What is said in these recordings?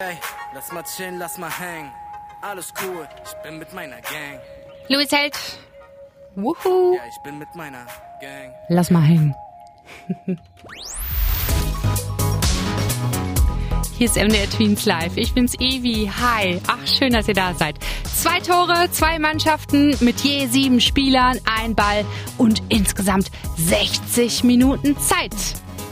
Ey, lass mal chillen, lass mal hängen. Alles cool, ich bin mit meiner Gang. Louis Held. Wuhu. Ja, ich bin mit meiner Gang. Lass mal hängen. Hier ist MDR Tweens Live. Ich bin's Evi. Hi. Ach, schön, dass ihr da seid. Zwei Tore, zwei Mannschaften mit je sieben Spielern, ein Ball und insgesamt 60 Minuten Zeit.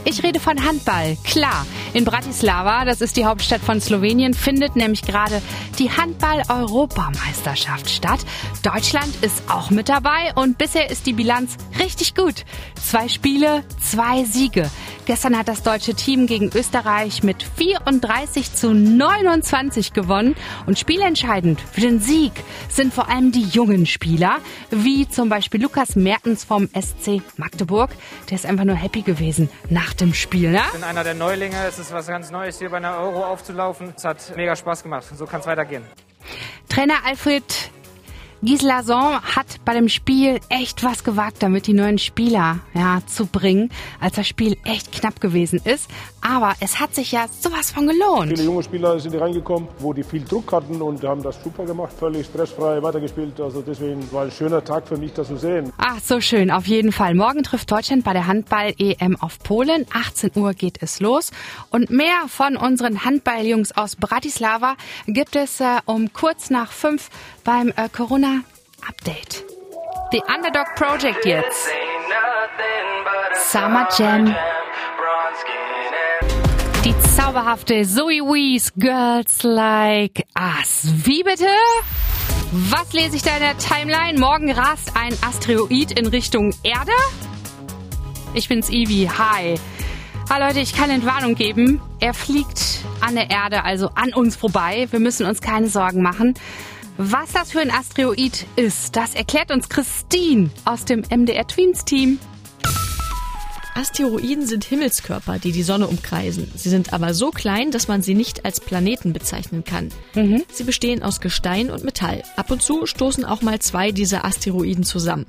Ich rede von Handball. Klar, in Bratislava, das ist die Hauptstadt von Slowenien, findet nämlich gerade die Handball-Europameisterschaft statt. Deutschland ist auch mit dabei und bisher ist die Bilanz richtig gut. Zwei Spiele, zwei Siege. Gestern hat das deutsche Team gegen Österreich mit 34 zu 29 gewonnen und spielentscheidend für den Sieg sind vor allem die jungen Spieler, wie zum Beispiel Lukas Mertens vom SC Magdeburg. Der ist einfach nur happy gewesen nach dem Spiel. Ne? Ich bin einer der Neulinge. Es ist was ganz Neues, hier bei einer Euro aufzulaufen. Es hat mega Spaß gemacht. So kann es weitergehen. Trainer Alfred Gislason hat bei dem Spiel echt was gewagt, damit die neuen Spieler ja, zu bringen, als das Spiel echt knapp gewesen ist. Aber es hat sich ja sowas von gelohnt. Viele junge Spieler sind hier reingekommen, wo die viel Druck hatten und haben das super gemacht, völlig stressfrei weitergespielt. Also deswegen war ein schöner Tag für mich, das zu sehen. Ach, so schön, auf jeden Fall. Morgen trifft Deutschland bei der Handball-EM auf Polen. 18 Uhr geht es los. Und mehr von unseren Handballjungs aus Bratislava gibt es äh, um kurz nach fünf beim äh, Corona Update. The Underdog Project jetzt. Summer Jam. Die zauberhafte Zoe Wees Girls Like Us. Wie bitte? Was lese ich da in der Timeline? Morgen rast ein Asteroid in Richtung Erde? Ich bin's Ivi. Hi. Ah Leute, ich kann Entwarnung geben. Er fliegt an der Erde, also an uns vorbei. Wir müssen uns keine Sorgen machen. Was das für ein Asteroid ist, das erklärt uns Christine aus dem MDR Tweens Team. Asteroiden sind Himmelskörper, die die Sonne umkreisen. Sie sind aber so klein, dass man sie nicht als Planeten bezeichnen kann. Mhm. Sie bestehen aus Gestein und Metall. Ab und zu stoßen auch mal zwei dieser Asteroiden zusammen.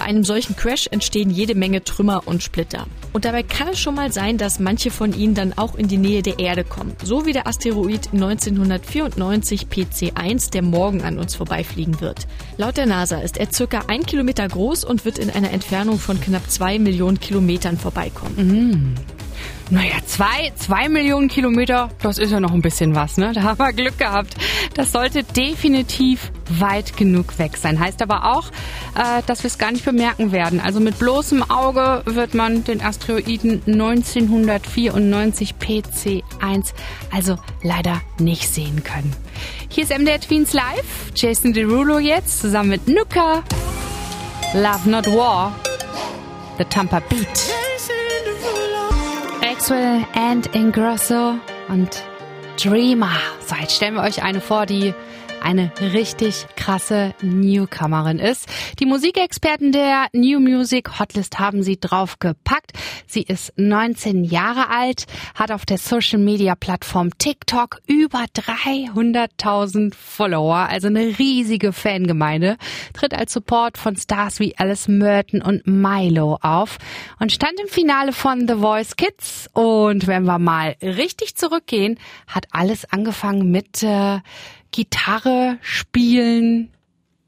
Bei einem solchen Crash entstehen jede Menge Trümmer und Splitter. Und dabei kann es schon mal sein, dass manche von ihnen dann auch in die Nähe der Erde kommen. So wie der Asteroid 1994 PC1, der morgen an uns vorbeifliegen wird. Laut der NASA ist er circa ein Kilometer groß und wird in einer Entfernung von knapp zwei Millionen Kilometern vorbeikommen. Mhm. Naja, zwei, zwei Millionen Kilometer, das ist ja noch ein bisschen was, ne? Da haben wir Glück gehabt. Das sollte definitiv weit genug weg sein. Heißt aber auch, äh, dass wir es gar nicht bemerken werden. Also mit bloßem Auge wird man den Asteroiden 1994 PC1 also leider nicht sehen können. Hier ist MDR Tweens Live. Jason Derulo jetzt zusammen mit Nuka. Love Not War. The Tampa Beat. Maxwell and Ingrosso und Dreamer. So, jetzt stellen wir euch eine vor, die eine richtig krasse Newcomerin ist. Die Musikexperten der New Music Hotlist haben sie draufgepackt. Sie ist 19 Jahre alt, hat auf der Social Media Plattform TikTok über 300.000 Follower, also eine riesige Fangemeinde, tritt als Support von Stars wie Alice Merton und Milo auf und stand im Finale von The Voice Kids. Und wenn wir mal richtig zurückgehen, hat alles angefangen mit äh, Gitarre spielen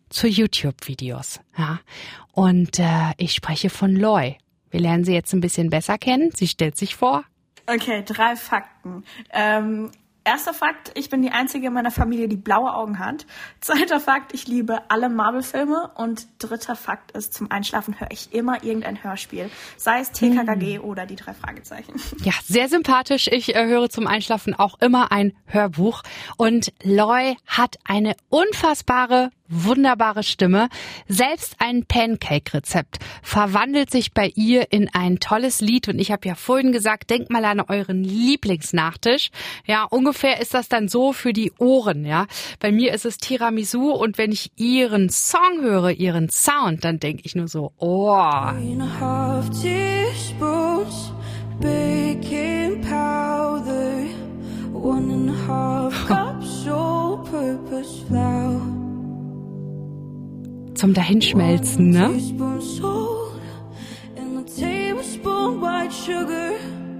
zu YouTube-Videos. Ja. Und äh, ich spreche von Loy. Wir lernen sie jetzt ein bisschen besser kennen. Sie stellt sich vor. Okay, drei Fakten. Ähm, Erster Fakt, ich bin die einzige in meiner Familie, die blaue Augen hat. Zweiter Fakt, ich liebe alle Marvel-Filme. Und dritter Fakt ist, zum Einschlafen höre ich immer irgendein Hörspiel. Sei es TKKG mm. oder die drei Fragezeichen. Ja, sehr sympathisch. Ich äh, höre zum Einschlafen auch immer ein Hörbuch. Und Loy hat eine unfassbare wunderbare Stimme. Selbst ein Pancake-Rezept verwandelt sich bei ihr in ein tolles Lied. Und ich habe ja vorhin gesagt, denkt mal an euren Lieblingsnachtisch. Ja, ungefähr ist das dann so für die Ohren. Ja, bei mir ist es Tiramisu und wenn ich ihren Song höre, ihren Sound, dann denke ich nur so, oh. One and a half cups all-purpose flour zum Dahinschmelzen, ne?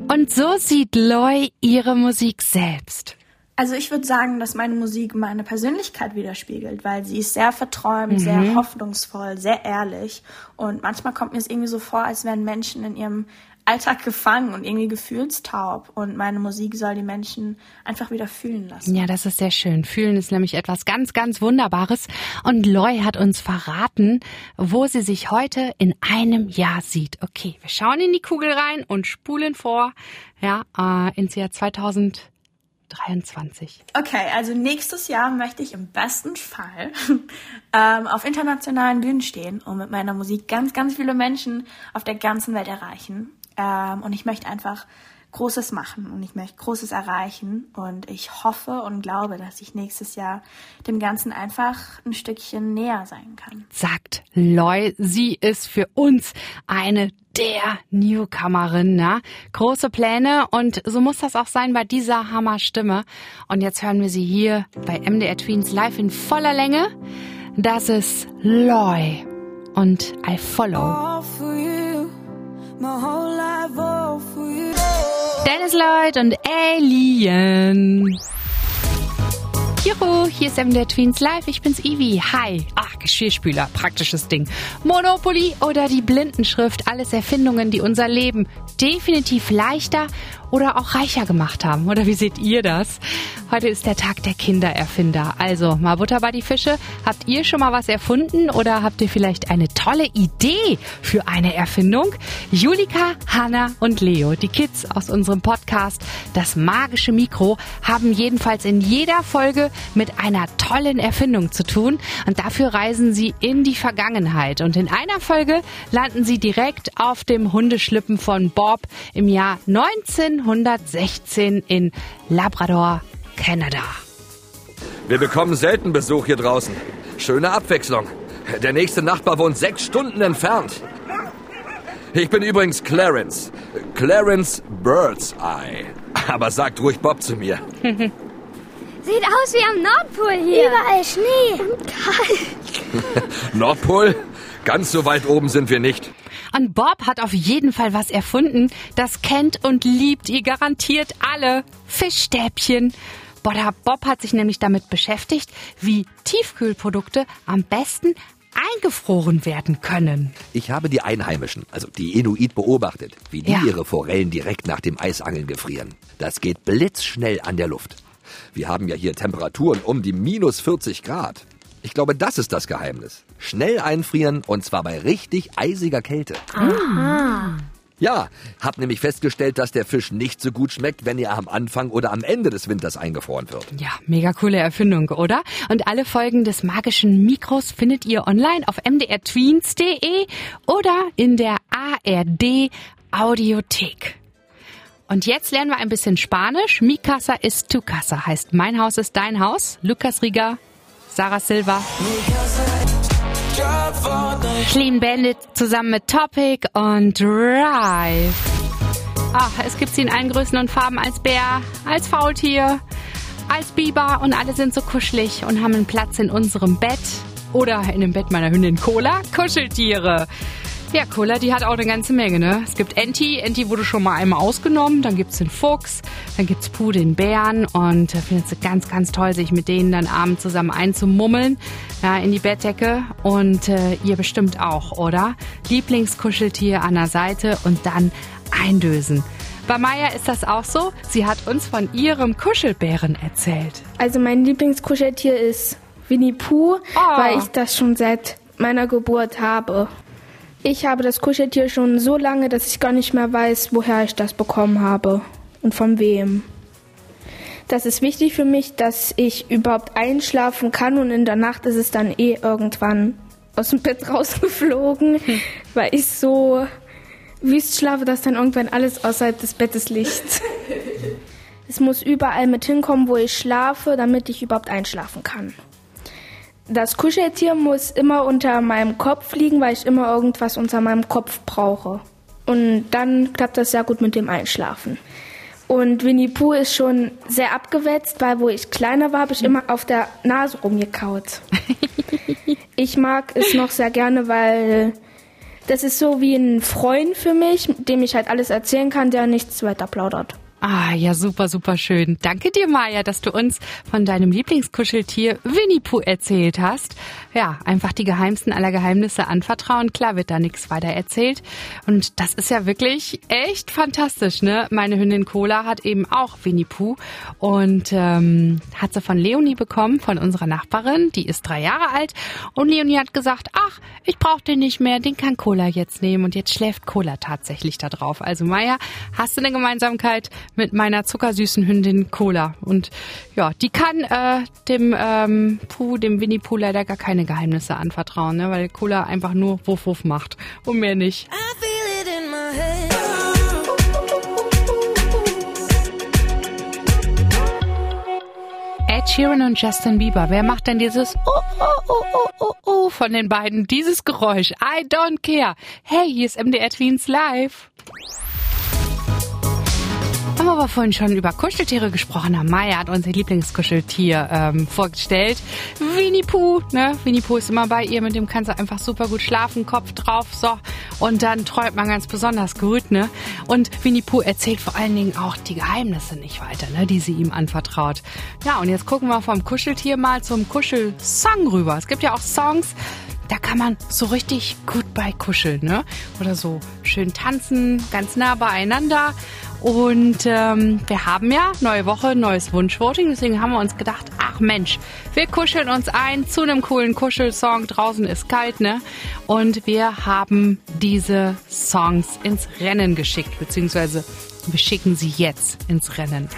Und so sieht Loy ihre Musik selbst. Also ich würde sagen, dass meine Musik meine Persönlichkeit widerspiegelt, weil sie ist sehr verträumt, mhm. sehr hoffnungsvoll, sehr ehrlich. Und manchmal kommt mir es irgendwie so vor, als wären Menschen in ihrem Alltag gefangen und irgendwie gefühlstaub. Und meine Musik soll die Menschen einfach wieder fühlen lassen. Ja, das ist sehr schön. Fühlen ist nämlich etwas ganz, ganz Wunderbares. Und Loy hat uns verraten, wo sie sich heute in einem Jahr sieht. Okay, wir schauen in die Kugel rein und spulen vor, ja, äh, ins Jahr 2023. Okay, also nächstes Jahr möchte ich im besten Fall ähm, auf internationalen Bühnen stehen und mit meiner Musik ganz, ganz viele Menschen auf der ganzen Welt erreichen. Ähm, und ich möchte einfach Großes machen und ich möchte Großes erreichen. Und ich hoffe und glaube, dass ich nächstes Jahr dem Ganzen einfach ein Stückchen näher sein kann. Sagt Loy, sie ist für uns eine der Newcomerin, ne? Große Pläne und so muss das auch sein bei dieser Hammerstimme. Und jetzt hören wir sie hier bei MDR Tweens live in voller Länge. Das ist Loy und I Follow. Dennis Lloyd und Alien. Juhu, hier ist MDR Tweens Live. Ich bin's Ivi. Hi. Ach, Geschirrspüler, praktisches Ding. Monopoly oder die Blindenschrift, alles Erfindungen, die unser Leben definitiv leichter oder auch reicher gemacht haben. Oder wie seht ihr das? Heute ist der Tag der Kindererfinder. Also mal Butter bei die Fische. Habt ihr schon mal was erfunden oder habt ihr vielleicht eine tolle Idee für eine Erfindung? Julika, Hanna und Leo, die Kids aus unserem Podcast Das magische Mikro, haben jedenfalls in jeder Folge mit einer tollen Erfindung zu tun. Und dafür reisen sie in die Vergangenheit. Und in einer Folge landen sie direkt auf dem Hundeschlippen von Bob im Jahr 19 1916 in Labrador, Kanada. Wir bekommen selten Besuch hier draußen. Schöne Abwechslung. Der nächste Nachbar wohnt sechs Stunden entfernt. Ich bin übrigens Clarence. Clarence Birdseye. Aber sagt ruhig Bob zu mir. Sieht aus wie am Nordpol hier. Überall Schnee und kalt. Nordpol? Ganz so weit oben sind wir nicht. Und Bob hat auf jeden Fall was erfunden. Das kennt und liebt ihr garantiert alle. Fischstäbchen. Bob hat sich nämlich damit beschäftigt, wie Tiefkühlprodukte am besten eingefroren werden können. Ich habe die Einheimischen, also die Inuit, beobachtet, wie die ja. ihre Forellen direkt nach dem Eisangeln gefrieren. Das geht blitzschnell an der Luft. Wir haben ja hier Temperaturen um die minus 40 Grad. Ich glaube, das ist das Geheimnis. Schnell einfrieren und zwar bei richtig eisiger Kälte. Aha. Ja, hab nämlich festgestellt, dass der Fisch nicht so gut schmeckt, wenn er am Anfang oder am Ende des Winters eingefroren wird. Ja, mega coole Erfindung, oder? Und alle Folgen des magischen Mikros findet ihr online auf mdrtweens.de oder in der ARD Audiothek. Und jetzt lernen wir ein bisschen Spanisch. Mi casa es tu casa heißt mein Haus ist dein Haus. Lukas Rieger, Sarah Silva. Clean Bandit zusammen mit Topic und Drive. Ach, es gibt sie in allen Größen und Farben als Bär, als Faultier, als Biber und alle sind so kuschelig und haben einen Platz in unserem Bett oder in dem Bett meiner Hündin Cola. Kuscheltiere. Ja, Cola, die hat auch eine ganze Menge, ne? Es gibt Enti, Enti wurde schon mal einmal ausgenommen, dann gibt's den Fuchs, dann gibt's Puh, den Bären und da findet sie ganz, ganz toll, sich mit denen dann abends zusammen einzumummeln, ja, in die Bettdecke und äh, ihr bestimmt auch, oder? Lieblingskuscheltier an der Seite und dann eindösen. Bei Maya ist das auch so. Sie hat uns von ihrem Kuschelbären erzählt. Also mein Lieblingskuscheltier ist Winnie Pooh, oh. weil ich das schon seit meiner Geburt habe. Ich habe das Kuscheltier schon so lange, dass ich gar nicht mehr weiß, woher ich das bekommen habe und von wem. Das ist wichtig für mich, dass ich überhaupt einschlafen kann und in der Nacht ist es dann eh irgendwann aus dem Bett rausgeflogen, hm. weil ich so wüst schlafe, dass dann irgendwann alles außerhalb des Bettes liegt. es muss überall mit hinkommen, wo ich schlafe, damit ich überhaupt einschlafen kann. Das Kuscheltier muss immer unter meinem Kopf liegen, weil ich immer irgendwas unter meinem Kopf brauche. Und dann klappt das sehr gut mit dem Einschlafen. Und Winnie Pooh ist schon sehr abgewetzt, weil wo ich kleiner war, habe ich immer auf der Nase rumgekaut. ich mag es noch sehr gerne, weil das ist so wie ein Freund für mich, dem ich halt alles erzählen kann, der nichts weiter plaudert. Ah, ja, super, super schön. Danke dir, Maja, dass du uns von deinem Lieblingskuscheltier Winnie Pooh erzählt hast. Ja, einfach die geheimsten aller Geheimnisse anvertrauen. Klar wird da nichts weiter erzählt. Und das ist ja wirklich echt fantastisch, ne? Meine Hündin Cola hat eben auch Winnie Pooh und ähm, hat sie von Leonie bekommen, von unserer Nachbarin. Die ist drei Jahre alt. Und Leonie hat gesagt, ach, ich brauche den nicht mehr, den kann Cola jetzt nehmen. Und jetzt schläft Cola tatsächlich da drauf. Also Maja, hast du eine Gemeinsamkeit? Mit meiner zuckersüßen Hündin Cola. Und ja, die kann äh, dem ähm, Puh, dem Winnie Pooh leider gar keine Geheimnisse anvertrauen, ne? weil Cola einfach nur Wuff Wuff macht und mehr nicht. Ed Sheeran und Justin Bieber. Wer macht denn dieses oh, oh, oh, oh, oh, oh von den beiden? Dieses Geräusch. I don't care. Hey, hier ist MDR Tweens Live. Haben wir vorhin schon über Kuscheltiere gesprochen haben. Maya hat unser Lieblingskuscheltier ähm, vorgestellt. Winnie Pooh. Ne? Winnie Pooh ist immer bei ihr. Mit dem kann sie einfach super gut schlafen. Kopf drauf. So. Und dann träumt man ganz besonders gut. Ne? Und Winnie Pooh erzählt vor allen Dingen auch die Geheimnisse nicht weiter, ne? die sie ihm anvertraut. Ja, und jetzt gucken wir vom Kuscheltier mal zum Kuschelsong rüber. Es gibt ja auch Songs, da kann man so richtig gut bei kuscheln, ne? Oder so schön tanzen, ganz nah beieinander. Und ähm, wir haben ja neue Woche, neues Wunschvoting. Deswegen haben wir uns gedacht, ach Mensch, wir kuscheln uns ein zu einem coolen Kuschelsong. Draußen ist kalt, ne? Und wir haben diese Songs ins Rennen geschickt, beziehungsweise wir schicken sie jetzt ins Rennen.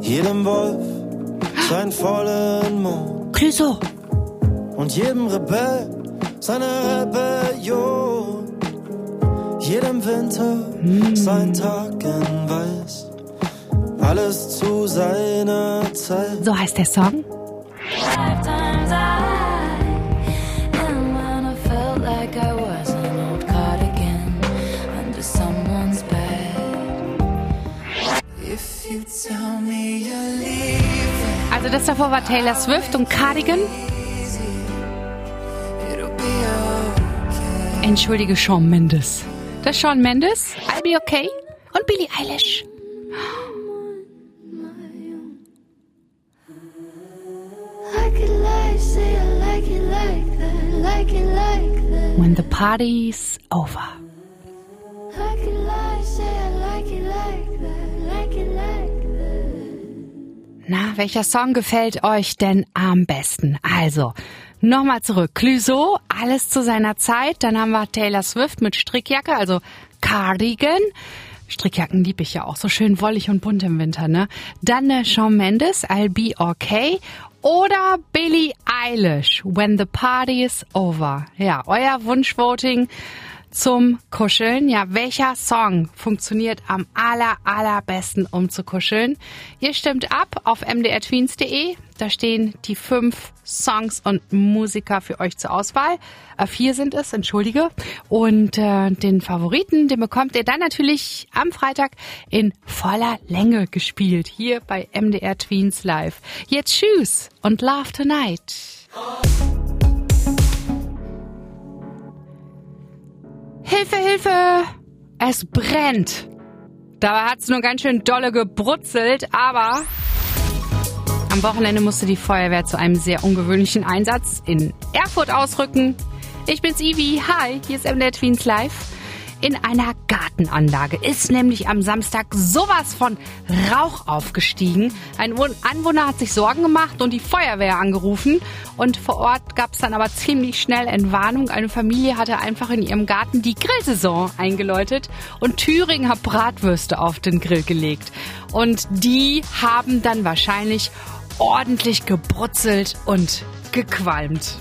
Jedem Wolf sein vollen Mond. Clüso. Und jedem Rebell seine Rebellion jedem Winter sein Tag in Weiß. Alles zu seiner Zeit. So heißt der Song. Also das davor war Taylor Swift und Cardigan. Entschuldige Shawn Mendes. Das Shawn Mendes, I'll Be Okay und Billie Eilish. When the party's over. Na, welcher Song gefällt euch denn am besten? Also, Nochmal zurück. Clüso, alles zu seiner Zeit. Dann haben wir Taylor Swift mit Strickjacke, also Cardigan. Strickjacken liebe ich ja auch, so schön wollig und bunt im Winter, ne? Dann äh, Shawn Mendes, I'll Be Okay. Oder Billie Eilish, When the Party is Over. Ja, euer Wunschvoting zum Kuscheln. Ja, welcher Song funktioniert am aller, allerbesten, um zu kuscheln? Ihr stimmt ab auf mdrtweens.de. Da stehen die fünf Songs und Musiker für euch zur Auswahl. Äh, vier sind es, entschuldige. Und äh, den Favoriten, den bekommt ihr dann natürlich am Freitag in voller Länge gespielt. Hier bei MDR Tweens Live. Jetzt tschüss und Love Tonight. Hilfe, Hilfe! Es brennt! Dabei hat es nur ganz schön dolle gebrutzelt, aber am Wochenende musste die Feuerwehr zu einem sehr ungewöhnlichen Einsatz in Erfurt ausrücken. Ich bin's Ivi. Hi, hier ist MDR Tweens Live in einer Gartenanlage ist nämlich am Samstag sowas von Rauch aufgestiegen. Ein Anwohner hat sich Sorgen gemacht und die Feuerwehr angerufen. Und vor Ort gab es dann aber ziemlich schnell Entwarnung. Eine Familie hatte einfach in ihrem Garten die Grillsaison eingeläutet und Thüringer Bratwürste auf den Grill gelegt. Und die haben dann wahrscheinlich ordentlich gebrutzelt und gequalmt.